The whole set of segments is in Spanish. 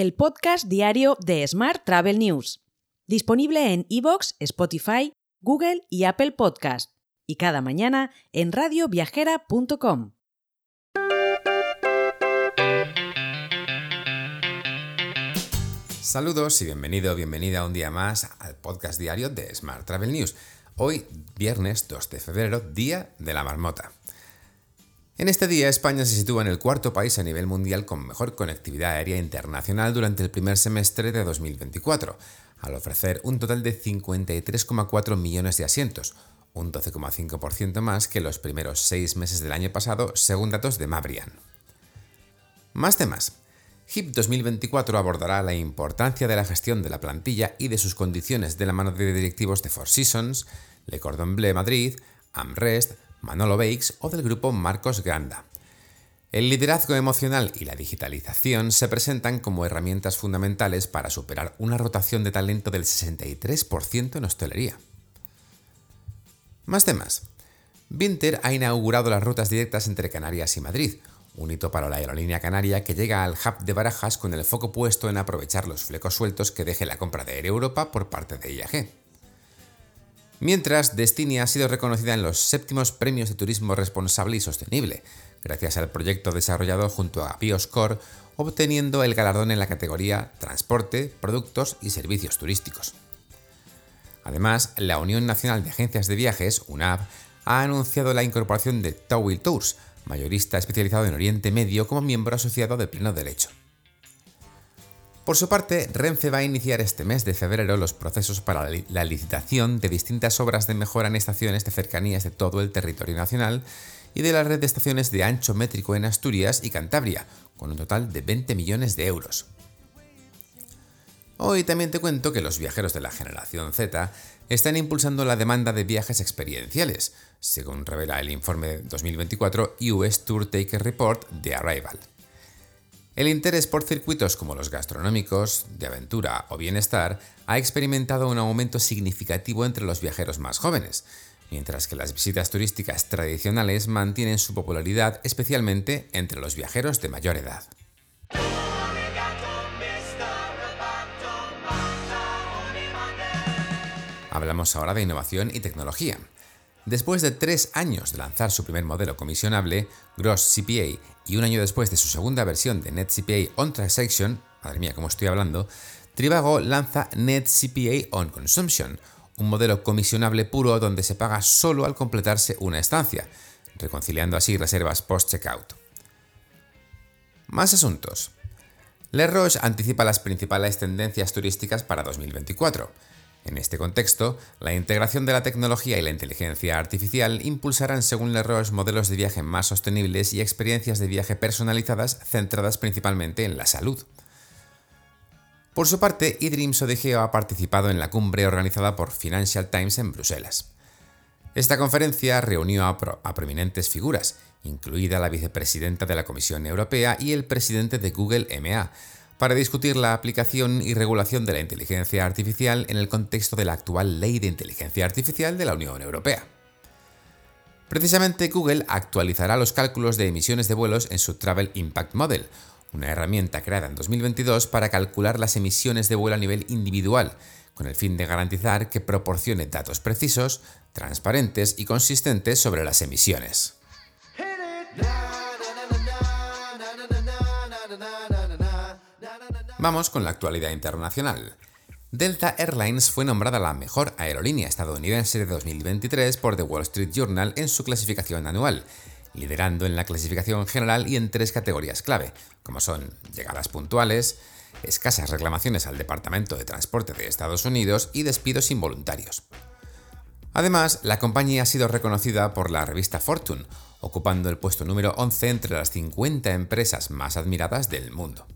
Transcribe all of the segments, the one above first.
el podcast diario de Smart Travel News, disponible en iVoox, Spotify, Google y Apple Podcast, y cada mañana en radioviajera.com. Saludos y bienvenido, bienvenida un día más al podcast diario de Smart Travel News. Hoy, viernes 2 de febrero, Día de la Marmota. En este día, España se sitúa en el cuarto país a nivel mundial con mejor conectividad aérea internacional durante el primer semestre de 2024, al ofrecer un total de 53,4 millones de asientos, un 12,5% más que los primeros seis meses del año pasado, según datos de Mabrian. Más temas. HIP 2024 abordará la importancia de la gestión de la plantilla y de sus condiciones de la mano de directivos de Four Seasons, Le Cordon Bleu Madrid, Amrest, Manolo Bakes o del grupo Marcos Granda. El liderazgo emocional y la digitalización se presentan como herramientas fundamentales para superar una rotación de talento del 63% en hostelería. Más temas. Vinter ha inaugurado las rutas directas entre Canarias y Madrid, un hito para la aerolínea canaria que llega al hub de Barajas con el foco puesto en aprovechar los flecos sueltos que deje la compra de Air Europa por parte de IAG. Mientras, Destiny ha sido reconocida en los séptimos premios de turismo responsable y sostenible, gracias al proyecto desarrollado junto a Bioscore, obteniendo el galardón en la categoría Transporte, Productos y Servicios Turísticos. Además, la Unión Nacional de Agencias de Viajes, UNAV, ha anunciado la incorporación de Towil Tours, mayorista especializado en Oriente Medio como miembro asociado de pleno derecho. Por su parte, Renfe va a iniciar este mes de febrero los procesos para la licitación de distintas obras de mejora en estaciones de cercanías de todo el territorio nacional y de la red de estaciones de ancho métrico en Asturias y Cantabria, con un total de 20 millones de euros. Hoy también te cuento que los viajeros de la generación Z están impulsando la demanda de viajes experienciales, según revela el informe 2024 US Tour Taker Report de Arrival. El interés por circuitos como los gastronómicos, de aventura o bienestar ha experimentado un aumento significativo entre los viajeros más jóvenes, mientras que las visitas turísticas tradicionales mantienen su popularidad especialmente entre los viajeros de mayor edad. Hablamos ahora de innovación y tecnología. Después de tres años de lanzar su primer modelo comisionable, Gross CPA, y un año después de su segunda versión de NetCPA On Transaction, madre mía, cómo estoy hablando, Trivago lanza NetCPA On Consumption, un modelo comisionable puro donde se paga solo al completarse una estancia, reconciliando así reservas post-checkout. Más asuntos. Le Roche anticipa las principales tendencias turísticas para 2024 en este contexto, la integración de la tecnología y la inteligencia artificial impulsarán, según Leroy, modelos de viaje más sostenibles y experiencias de viaje personalizadas centradas principalmente en la salud. Por su parte, Idreams Odigeo ha participado en la cumbre organizada por Financial Times en Bruselas. Esta conferencia reunió a, a prominentes figuras, incluida la vicepresidenta de la Comisión Europea y el presidente de Google MA, para discutir la aplicación y regulación de la inteligencia artificial en el contexto de la actual Ley de Inteligencia Artificial de la Unión Europea. Precisamente Google actualizará los cálculos de emisiones de vuelos en su Travel Impact Model, una herramienta creada en 2022 para calcular las emisiones de vuelo a nivel individual, con el fin de garantizar que proporcione datos precisos, transparentes y consistentes sobre las emisiones. Vamos con la actualidad internacional. Delta Airlines fue nombrada la mejor aerolínea estadounidense de 2023 por The Wall Street Journal en su clasificación anual, liderando en la clasificación general y en tres categorías clave, como son llegadas puntuales, escasas reclamaciones al Departamento de Transporte de Estados Unidos y despidos involuntarios. Además, la compañía ha sido reconocida por la revista Fortune, ocupando el puesto número 11 entre las 50 empresas más admiradas del mundo.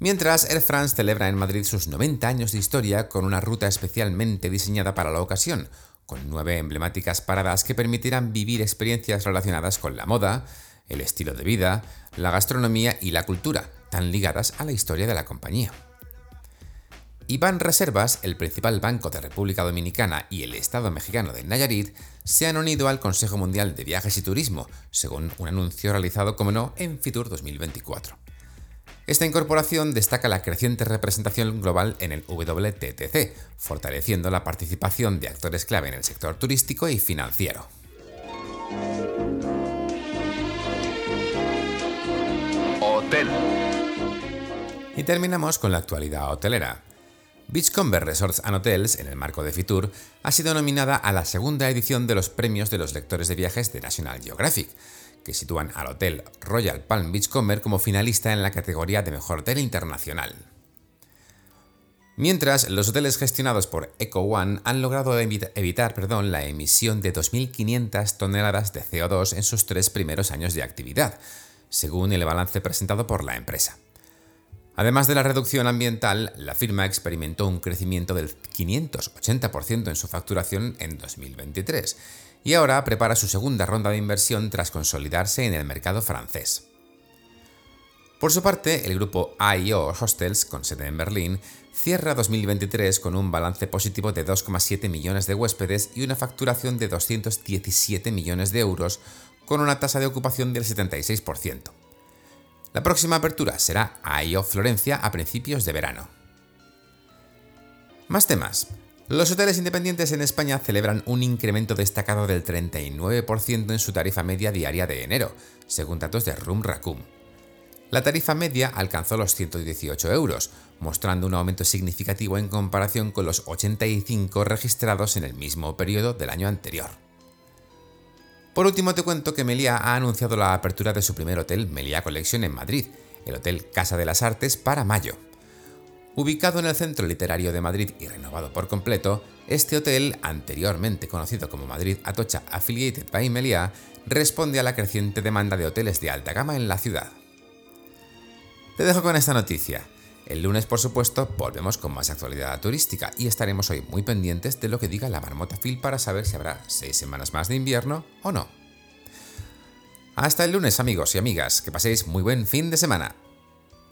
Mientras, Air France celebra en Madrid sus 90 años de historia con una ruta especialmente diseñada para la ocasión, con nueve emblemáticas paradas que permitirán vivir experiencias relacionadas con la moda, el estilo de vida, la gastronomía y la cultura, tan ligadas a la historia de la compañía. Iván Reservas, el principal banco de República Dominicana y el Estado mexicano de Nayarit, se han unido al Consejo Mundial de Viajes y Turismo, según un anuncio realizado, como no, en Fitur 2024. Esta incorporación destaca la creciente representación global en el WTTC, fortaleciendo la participación de actores clave en el sector turístico y financiero. Hotel. Y terminamos con la actualidad hotelera. Beachcomber Resorts and Hotels, en el marco de Fitur, ha sido nominada a la segunda edición de los premios de los lectores de viajes de National Geographic, que sitúan al hotel Royal Palm Beachcomber como finalista en la categoría de Mejor Hotel Internacional. Mientras, los hoteles gestionados por Eco One han logrado evitar perdón, la emisión de 2.500 toneladas de CO2 en sus tres primeros años de actividad, según el balance presentado por la empresa. Además de la reducción ambiental, la firma experimentó un crecimiento del 580% en su facturación en 2023 y ahora prepara su segunda ronda de inversión tras consolidarse en el mercado francés. Por su parte, el grupo AIO Hostels, con sede en Berlín, cierra 2023 con un balance positivo de 2,7 millones de huéspedes y una facturación de 217 millones de euros, con una tasa de ocupación del 76%. La próxima apertura será AIO Florencia a principios de verano. Más temas. Los hoteles independientes en España celebran un incremento destacado del 39% en su tarifa media diaria de enero, según datos de Room Raccoon. La tarifa media alcanzó los 118 euros, mostrando un aumento significativo en comparación con los 85 registrados en el mismo periodo del año anterior. Por último te cuento que Melia ha anunciado la apertura de su primer hotel Melia Collection en Madrid, el Hotel Casa de las Artes, para mayo. Ubicado en el centro literario de Madrid y renovado por completo, este hotel, anteriormente conocido como Madrid Atocha Affiliated by Melia, responde a la creciente demanda de hoteles de alta gama en la ciudad. Te dejo con esta noticia. El lunes, por supuesto, volvemos con más actualidad turística y estaremos hoy muy pendientes de lo que diga la marmota Phil para saber si habrá seis semanas más de invierno o no. Hasta el lunes, amigos y amigas, que paséis muy buen fin de semana.